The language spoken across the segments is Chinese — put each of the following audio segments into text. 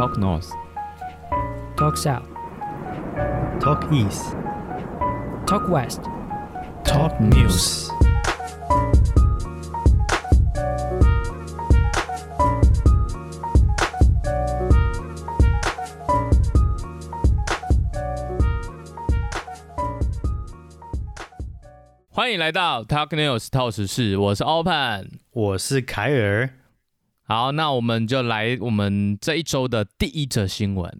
Talk North, Talk South, Talk East, Talk West. Talk News。欢迎来到 Talk News 透时事，我是 Open。我是凯尔。 好，那我们就来我们这一周的第一则新闻。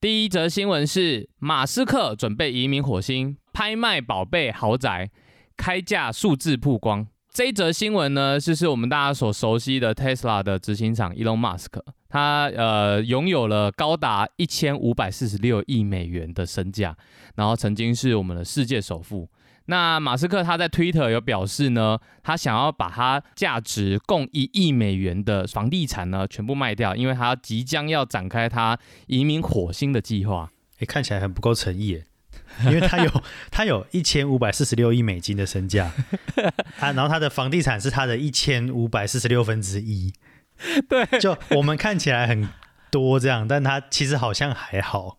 第一则新闻是马斯克准备移民火星，拍卖宝贝豪宅，开价数字曝光。这一则新闻呢，就是我们大家所熟悉的 Tesla 的执行长 Elon Musk，他呃拥有了高达一千五百四十六亿美元的身价，然后曾经是我们的世界首富。那马斯克他在 Twitter 有表示呢，他想要把他价值共一亿美元的房地产呢全部卖掉，因为他即将要展开他移民火星的计划。哎，看起来很不够诚意耶，因为他有 他有一千五百四十六亿美金的身价，啊，然后他的房地产是他的一千五百四十六分之一，对，就我们看起来很多这样，但他其实好像还好。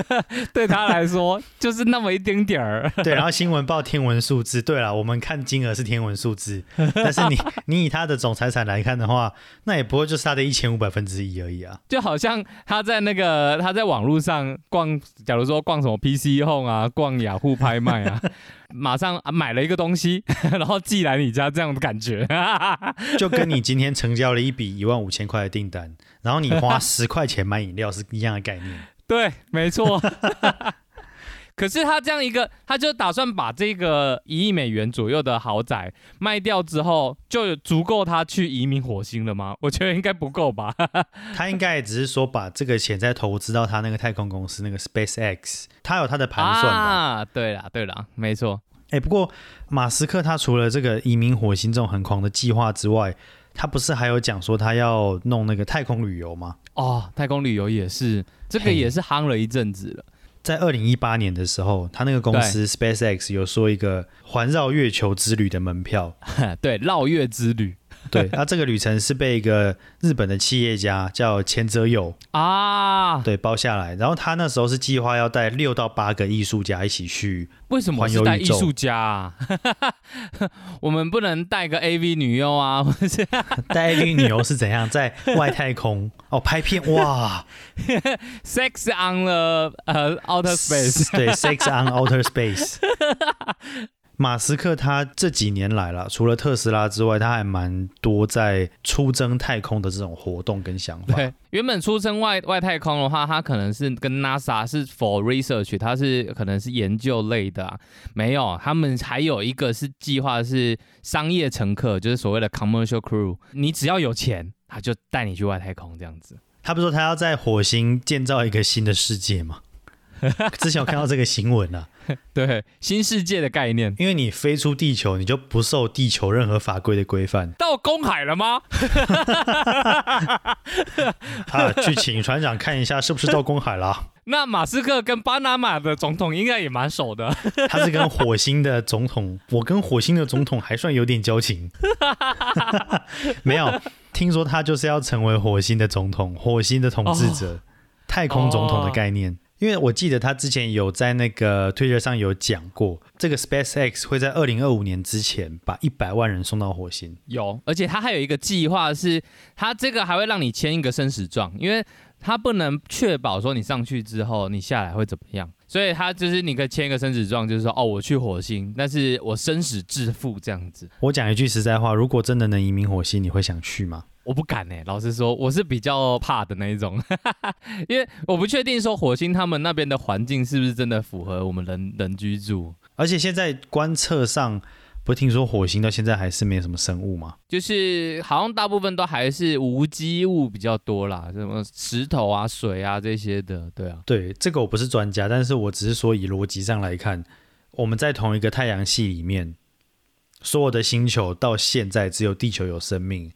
对他来说就是那么一丁点儿。对，然后新闻报天文数字，对了，我们看金额是天文数字，但是你 你以他的总财产来看的话，那也不会就是他的一千五百分之一而已啊。就好像他在那个他在网络上逛，假如说逛什么 PC Home 啊，逛雅虎拍卖啊，马上买了一个东西，然后寄来你家这样的感觉。就跟你今天成交了一笔一万五千块的订单，然后你花十块钱买饮料是一样的概念。对，没错。可是他这样一个，他就打算把这个一亿美元左右的豪宅卖掉之后，就足够他去移民火星了吗？我觉得应该不够吧。他应该也只是说把这个钱再投资到他那个太空公司那个 SpaceX，他有他的盘算吧？啊，对了，对了，没错。哎，不过马斯克他除了这个移民火星这种很狂的计划之外，他不是还有讲说他要弄那个太空旅游吗？哦，太空旅游也是，这个也是夯了一阵子了。在二零一八年的时候，他那个公司 SpaceX 有说一个环绕月球之旅的门票，对，绕月之旅 对，那这个旅程是被一个日本的企业家叫前泽友啊，对包下来，然后他那时候是计划要带六到八个艺术家一起去，为什么带艺术家？啊？我们不能带个 AV 女优啊，或者是？带 AV 女优是怎样？在外太空。哦拍片哇。Sex on the 呃 outer space。对，Sex on Outer Space。马斯克他这几年来了，除了特斯拉之外，他还蛮多在出征太空的这种活动跟想法。对，原本出征外外太空的话，他可能是跟 NASA 是 for research，他是可能是研究类的、啊，没有，他们还有一个是计划是商业乘客，就是所谓的 commercial crew，你只要有钱，他就带你去外太空这样子。他不说他要在火星建造一个新的世界吗？之前有看到这个新闻啊，对，新世界的概念因为你飞出地球，你就不受地球任何法规的规范到公海了吗？啊。去请船长看一下是不是到公海了。那马斯克跟巴拿马的总统应该也蛮熟的。他是跟火星的总统，我跟火星的总统还算有点交情。没有，听说他就是要成为火星的总统，火星的统治者，太空总统的概念。因为我记得他之前有在那个 Twitter 上有讲过，这个 SpaceX 会在二零二五年之前把一百万人送到火星。有，而且他还有一个计划是，他这个还会让你签一个生死状，因为他不能确保说你上去之后你下来会怎么样，所以他就是你可以签一个生死状，就是说哦我去火星，但是我生死自负这样子。我讲一句实在话，如果真的能移民火星，你会想去吗？我不敢呢、欸老实说，我是比较怕的那一种，因为我不确定说火星他们那边的环境是不是真的符合我们人人居住。而且现在观测上，不是听说火星到现在还是没有什么生物吗？就是好像大部分都还是无机物比较多啦，什么石头啊、水啊这些的，对啊。对，这个我不是专家，但是我只是说以逻辑上来看，我们在同一个太阳系里面，所有的星球到现在只有地球有生命，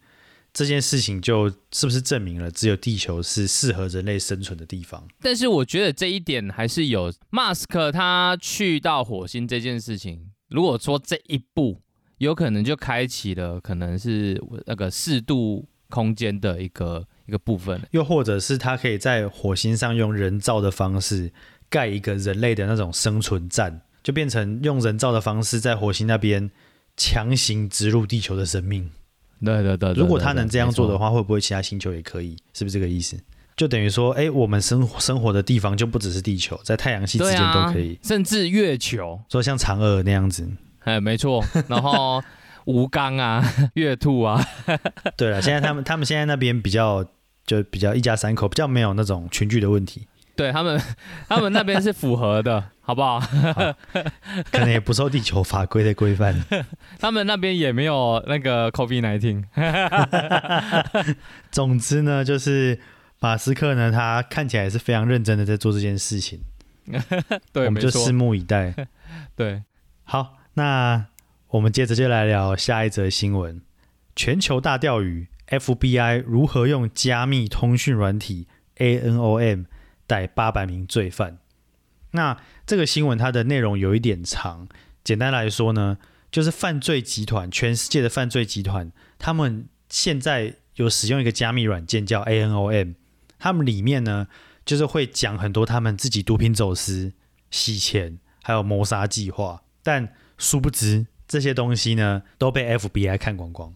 这件事情就是不是证明了只有地球是适合人类生存的地方？但是我觉得这一点还是有马斯克他去到火星这件事情，如果说这一步有可能就开启了可能是那个四度空间的一个一个部分。又或者是他可以在火星上用人造的方式盖一个人类的那种生存站，就变成用人造的方式在火星那边强行植入地球的生命。对对对，如果他能这样做的话，会不会其他星球也可以？是不是这个意思？就等于说，哎，我们生生活的地方就不只是地球，在太阳系之间都啊可以，，甚至月球，说像嫦娥那样子。哎，没错。然后吴刚啊，月兔啊，对了，现在他们他们现在那边比较就比较一家三口，比较没有那种群聚的问题，对他们，他们那边是符合的，好不好？可能也不受地球法规的规范。他们那边也没有那个 COVID nineteen。总之呢，就是马斯克呢，他看起来是非常认真的在做这件事情，对，我们就拭。目以待。对，好，那我们接着就来聊下一则新闻：全球大钓鱼，FBI 如何用加密通讯软体 ANOM 逮八百名罪犯。那这个新闻它的内容有一点长，简单来说呢，就是犯罪集团，全世界的犯罪集团，他们现在有使用一个加密软件叫 ANOM，他们里面呢就是会讲很多他们自己毒品走私、洗钱，还有谋杀计划，但殊不知这些东西呢都被 FBI 看光光。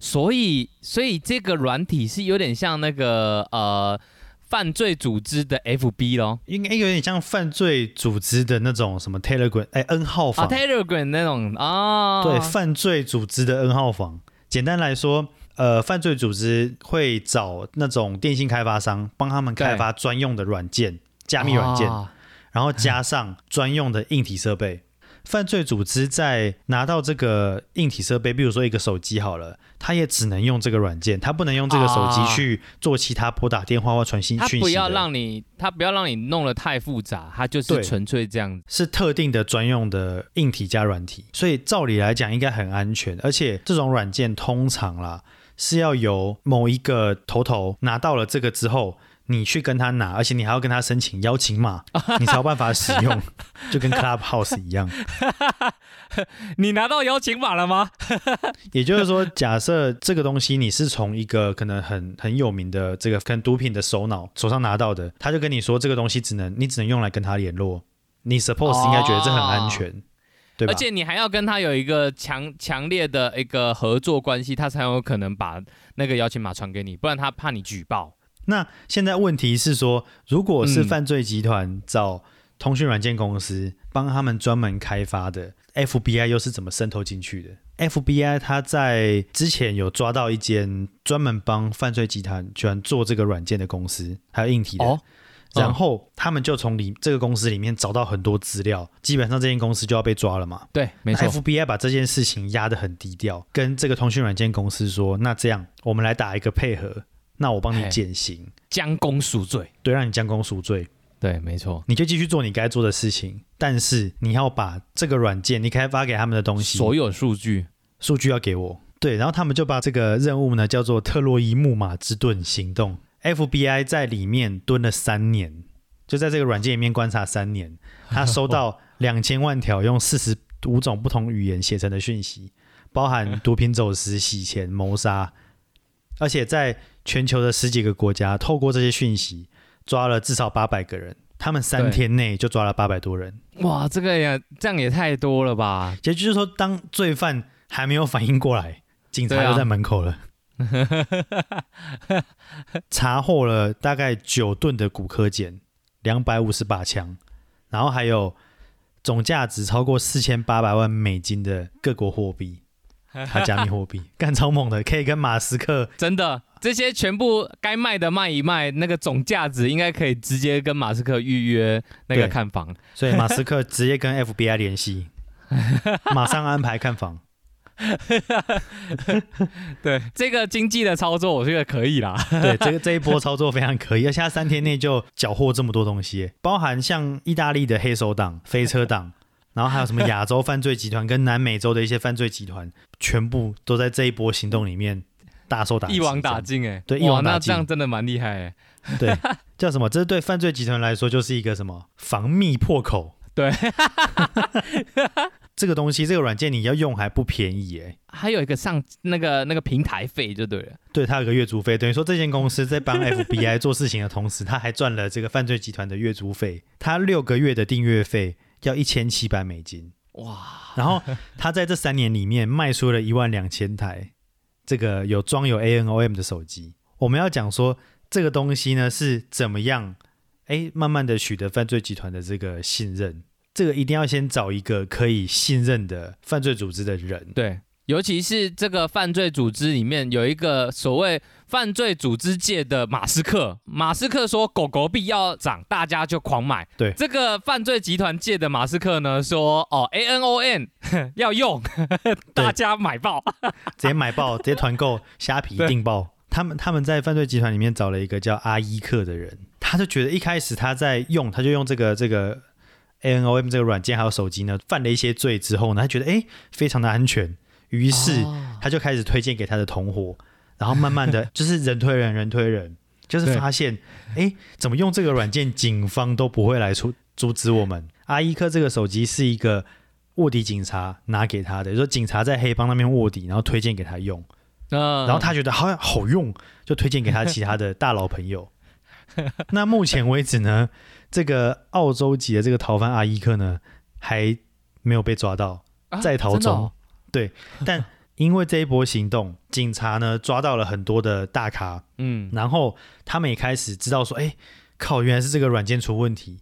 所以所以这个软体是有点像那个呃犯罪组织的 FB 咯。应该有点像犯罪组织的那种什么 Telegram，哎，N 号啊房，，Telegram 那种啊，对，犯罪组织的 N 号房。简单来说，呃，犯罪组织会找那种电信开发商帮他们开发专用的软件、加密软件，啊然后加上专用的硬体设备。犯罪组织在拿到这个硬体设备，比如说一个手机好了，他也只能用这个软件，他不能用这个手机啊去做其他拨打电话或传信讯息的。不要让你，他不要让你弄得太复杂，他就是对纯粹这样子。是特定的专用的硬体加软体，所以照理来讲应该很安全，而且这种软件通常啦是要由某一个头头拿到了这个之后，你去跟他拿，而且你还要跟他申请邀请码，你才有办法使用，就跟 Clubhouse 一样。你拿到邀请码了吗？也就是说，假设这个东西你是从一个可能很很有名的这个可能毒品的首脑手上拿到的，他就跟你说这个东西只能你只能用来跟他联络，你 suppose 应该觉得这很安全，对吧？而且你还要跟他有一个强强烈的一个合作关系，他才有可能把那个邀请码传给你，不然他怕你举报。那现在问题是说，如果是嗯犯罪集团找通讯软件公司帮他们专门开发的，FBI 又是怎么渗透进去的？FBI 他在之前有抓到一间专门帮犯罪集团居然做这个软件的公司，还有硬体的。哦然后他们就从里这个公司里面找到很多资料，基本上这间公司就要被抓了嘛。对，没错。FBI 把这件事情压得很低调，跟这个通讯软件公司说：“那这样我们来打一个配合，那我帮你减刑。”将功赎罪。对，让你将功赎罪，对，没错。你就继续做你该做的事情，但是你要把这个软件你开发给他们的东西，所有数据数据要给我。对，然后他们就把这个任务呢叫做特洛伊木马之盾行动。FBI 在里面蹲了三年，就在这个软件里面观察三年，他收到 两千万条用四十五种不同语言写成的讯息，包含 毒品走私、洗钱、谋杀，而且在全球的十几个国家，透过这些讯息抓了至少八百个人。他们三天内就抓了八百多人，哇，这个也这样也太多了吧？也就是说，当罪犯还没有反应过来，警察就在门口了。查获了大概九吨的骨科碱，两百五十把枪，然后还有总价值超过四千八百万美金的各国货币，还有加密货币，干超猛的，可以跟马斯克真的，这些全部该卖的卖一卖，那个总价值应该可以直接跟马斯克预约那个看房。所以马斯克直接跟 FBI 联系，马上安排看房。对这个经济的操作，我觉得可以啦。对，这个这一波操作非常可以，而且他三天内就缴获这么多东西，包含像意大利的黑手党、飞车党，然后还有什么亚洲犯罪集团跟南美洲的一些犯罪集团，全部都在这一波行动里面大受打击，一网打尽哎、对一，网打尽那这样真的蛮厉害哎。对，叫什么？这对犯罪集团来说就是一个什么防密破口。对 这个东西，这个软件你要用还不便宜哎。还有一个上那个那个平台费就对了。对，它有个月租费，等于说这间公司在帮 FBI 做事情的同时，他还赚了这个犯罪集团的月租费。他六个月的订阅费要一千七百美金，哇！然后他在这三年里面卖出了一万两千台这个有装有 ANOM 的手机。我们要讲说这个东西呢是怎么样，哎，慢慢的取得犯罪集团的这个信任。这个一定要先找一个可以信任的犯罪组织的人。对。尤其是这个犯罪组织里面有一个所谓犯罪组织界的马斯克，马斯克说狗狗币要涨，大家就狂买。对，这个犯罪集团界的马斯克呢说，哦，A N O N 要用，大家买爆，直接买爆，直接团购，虾皮订爆。他们他们在犯罪集团里面找了一个叫阿伊克的人，他就觉得一开始他在用，他就用这个这个 A N O M 这个软件还有手机呢，犯了一些罪之后呢，他觉得哎，非常的安全。于是他就开始推荐给他的同伙，然后慢慢的 就是人推人，人推人，就是发现，哎，怎么用这个软件，警方都不会来出阻止我们。阿伊克这个手机是一个卧底警察拿给他的，就说警察在黑帮那边卧底，然后推荐给他用，然后他觉得好像好用，就推荐给他其他的大佬朋友。那目前为止呢，这个澳洲籍的这个逃犯阿伊克呢，还没有被抓到，在逃中。对，但因为这一波行动，警察呢抓到了很多的大咖，嗯，然后他们也开始知道说，哎，靠，原来是这个软件出问题，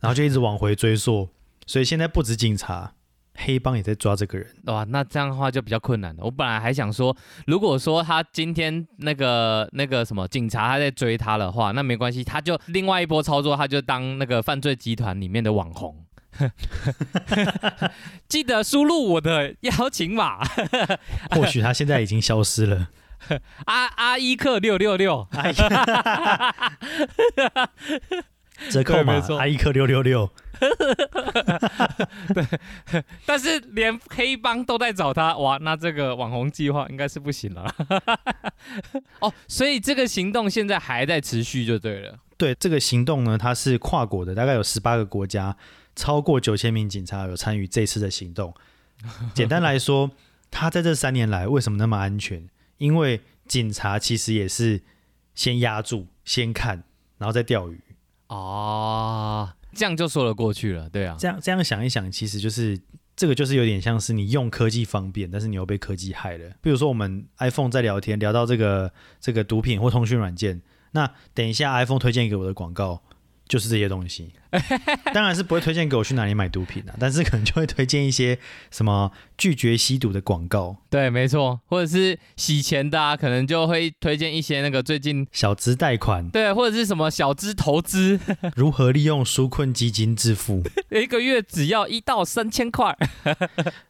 然后就一直往回追溯，所以现在不止警察，黑帮也在抓这个人。哇，那这样的话就比较困难了。我本来还想说，如果说他今天那个那个什么警察他在追他的话，那没关系，他就另外一波操作，他就当那个犯罪集团里面的网红。记得输入我的邀请码。或许他现在已经消失了。阿阿伊克六六六，折扣码阿伊克六六六。对，但是连黑帮都在找他，哇，那这个网红计划应该是不行了。哦，所以这个行动现在还在持续，就对了。对，这个行动呢，它是跨国的，大概有十八个国家。超过九千名警察有参与这次的行动。简单来说，他在这三年来为什么那么安全？因为警察其实也是先压住、先看，然后再钓鱼。哦，这样就说得过去了。对啊，这样这样想一想，其实就是这个就是有点像是你用科技方便，但是你又被科技害了。比如说我们 iPhone 在聊天聊到这个这个毒品或通讯软件，那等一下 iPhone 推荐给我的广告。就是这些东西，当然是不会推荐给我去哪里买毒品的，但是可能就会推荐一些什么拒绝吸毒的广告。对，没错，或者是洗钱的，啊，可能就会推荐一些那个最近小资贷款，对，或者是什么小资投资，如何利用纾困基金致富，一个月只要一到三千块，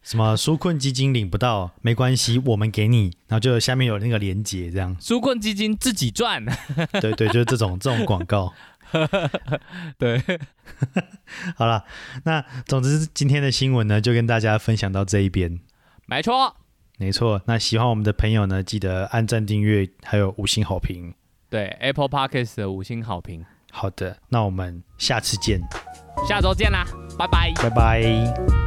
什么纾困基金领不到没关系，我们给你，然后就下面有那个连接，这样纾困基金自己赚。对对，就是这种这种广告。对，好了，那总之今天的新闻呢，就跟大家分享到这一边。没错，没错。那喜欢我们的朋友呢，记得按赞、订阅，还有五星好评。对，Apple Podcast 的五星好评。好的，那我们下次见，下周见啦，拜拜，拜拜。